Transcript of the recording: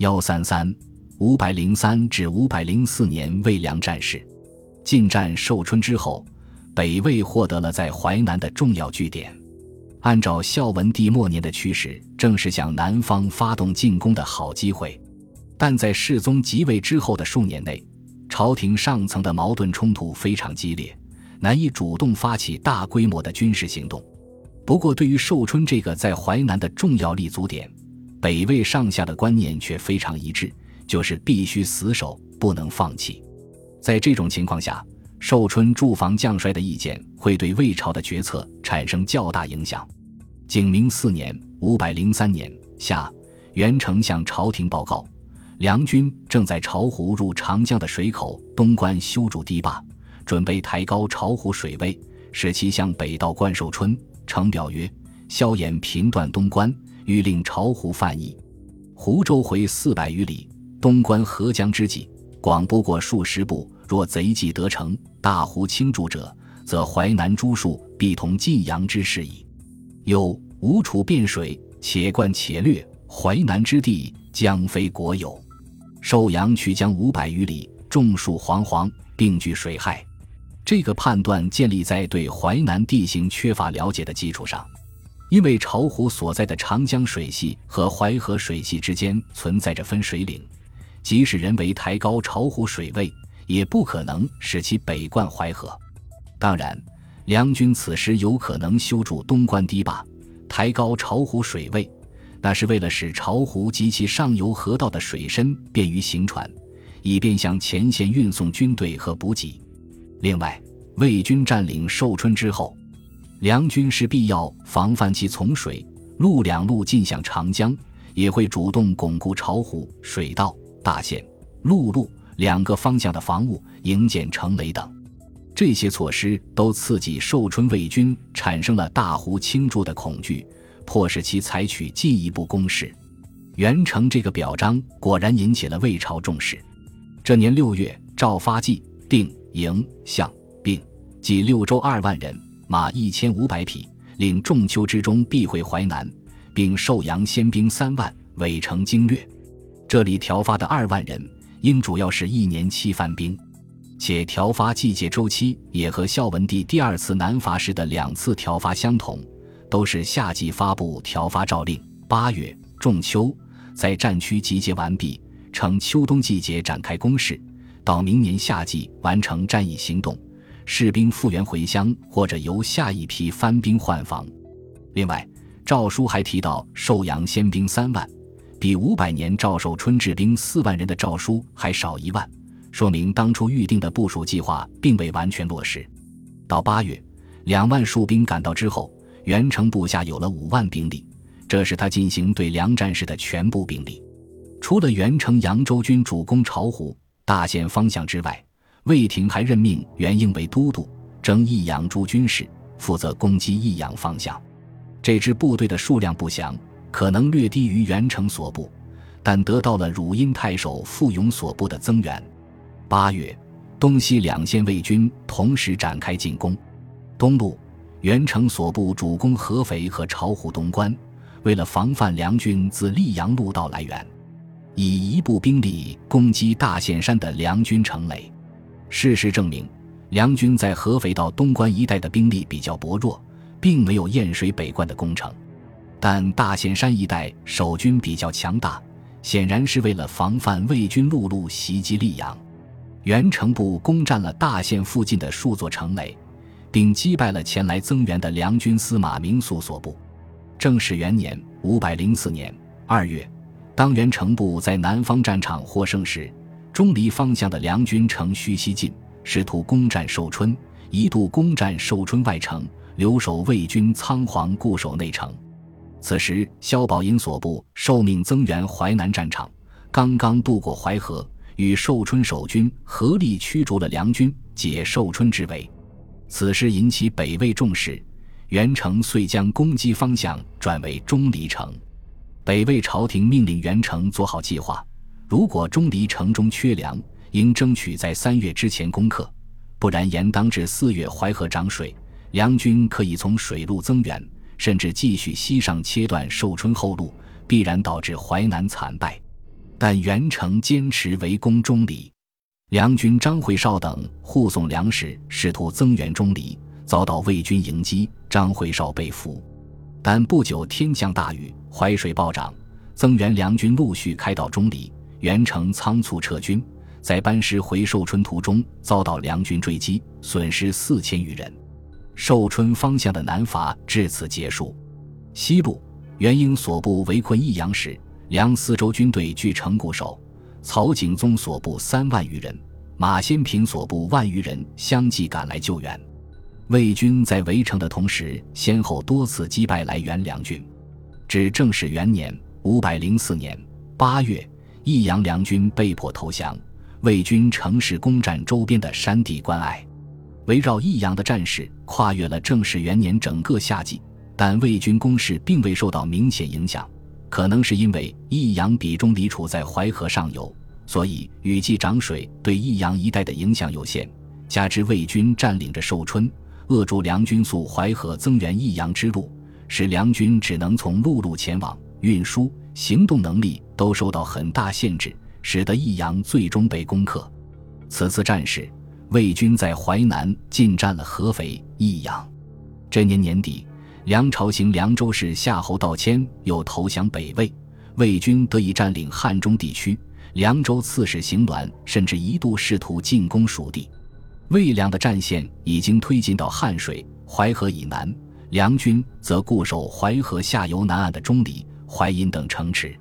幺三三五百零三至五百零四年魏梁战事，进占寿春之后，北魏获得了在淮南的重要据点。按照孝文帝末年的趋势，正是向南方发动进攻的好机会。但在世宗即位之后的数年内，朝廷上层的矛盾冲突非常激烈，难以主动发起大规模的军事行动。不过，对于寿春这个在淮南的重要立足点，北魏上下的观念却非常一致，就是必须死守，不能放弃。在这种情况下，寿春驻防将帅的意见会对魏朝的决策产生较大影响。景明四年（五百零三年）夏，元成向朝廷报告，梁军正在巢湖入长江的水口东关修筑堤坝，准备抬高巢湖水位，使其向北到灌寿春。呈表曰：“萧衍频断东关，欲令巢湖泛溢，湖周回四百余里，东关河江之际，广不过数十步。”若贼计得成，大湖倾注者，则淮南诸戍必同晋阳之势矣。又吴楚变水，且灌且掠，淮南之地将非国有。寿阳曲江五百余里，众树惶惶，并具水害。这个判断建立在对淮南地形缺乏了解的基础上，因为巢湖所在的长江水系和淮河水系之间存在着分水岭，即使人为抬高巢湖水位。也不可能使其北灌淮河。当然，梁军此时有可能修筑东关堤坝，抬高巢湖水位，那是为了使巢湖及其上游河道的水深便于行船，以便向前线运送军队和补给。另外，魏军占领寿春之后，梁军是必要防范其从水陆两路进向长江，也会主动巩固巢湖水道、大线、陆路。两个方向的防务、营建城垒等，这些措施都刺激寿春魏军产生了大湖倾注的恐惧，迫使其采取进一步攻势。元成这个表彰果然引起了魏朝重视。这年六月，赵发济、定、营、相、并计六州二万人，马一千五百匹，令仲秋之中必会淮南，并授阳先兵三万，委成经略。这里调发的二万人。应主要是一年期番兵，且调发季节周期也和孝文帝第二次南伐时的两次调发相同，都是夏季发布调发诏令，八月仲秋在战区集结完毕，乘秋冬季节展开攻势，到明年夏季完成战役行动，士兵复员回乡或者由下一批番兵换防。另外，诏书还提到寿阳先兵三万。比五百年赵寿春治兵四万人的诏书还少一万，说明当初预定的部署计划并未完全落实。到八月，两万戍兵赶到之后，元成部下有了五万兵力，这是他进行对梁战事的全部兵力。除了元成扬州军主攻巢湖、大县方向之外，魏廷还任命袁应为都督，征益阳诸军事，负责攻击益阳方向。这支部队的数量不详。可能略低于元成所部，但得到了汝阴太守傅勇所部的增援。八月，东西两线魏军同时展开进攻。东路，元成所部主攻合肥和巢湖东关，为了防范梁军自溧阳路道来援，以一部兵力攻击大岘山的梁军城垒。事实证明，梁军在合肥到东关一带的兵力比较薄弱，并没有雁水北关的攻城。但大岘山一带守军比较强大，显然是为了防范魏军陆路袭击溧阳。元成部攻占了大县附近的数座城垒，并击败了前来增援的梁军司马明素所部。正始元年（五百零四年）二月，当元成部在南方战场获胜时，钟离方向的梁军乘虚西进，试图攻占寿春，一度攻占寿春外城，留守魏军仓皇固守内城。此时，萧宝寅所部受命增援淮南战场，刚刚渡过淮河，与寿春守军合力驱逐了梁军，解寿春之围。此事引起北魏重视，元成遂将攻击方向转为钟离城。北魏朝廷命令元成做好计划，如果钟离城中缺粮，应争取在三月之前攻克，不然严当至四月淮河涨水，梁军可以从水路增援。甚至继续西上切断寿春后路，必然导致淮南惨败。但袁成坚持围攻钟离。梁军张惠绍等护送粮食，试图增援钟离，遭到魏军迎击，张惠绍被俘。但不久天降大雨，淮水暴涨，增援梁军陆续开到钟离，袁成仓促撤军，在班师回寿春途中遭到梁军追击，损失四千余人。寿春方向的南伐至此结束。西部，袁英所部围困益阳时，梁四州军队据城固守。曹景宗所部三万余人，马先平所部万余人相继赶来救援。魏军在围城的同时，先后多次击败来援梁军。至正始元年（五百零四年）八月，益阳梁军被迫投降，魏军乘势攻占周边的山地关隘。围绕益阳的战事跨越了正始元年整个夏季，但魏军攻势并未受到明显影响。可能是因为益阳比钟离处在淮河上游，所以雨季涨水对益阳一带的影响有限。加之魏军占领着寿春，扼住梁军溯淮河增援益阳之路，使梁军只能从陆路前往，运输、行动能力都受到很大限制，使得益阳最终被攻克。此次战事，魏军在淮南进占了合肥、益阳。这年年底。梁朝行凉州市夏侯道谦又投降北魏，魏军得以占领汉中地区。凉州刺史邢鸾甚至一度试图进攻蜀地。魏梁的战线已经推进到汉水、淮河以南，梁军则固守淮河下游南岸的钟离、淮阴等城池。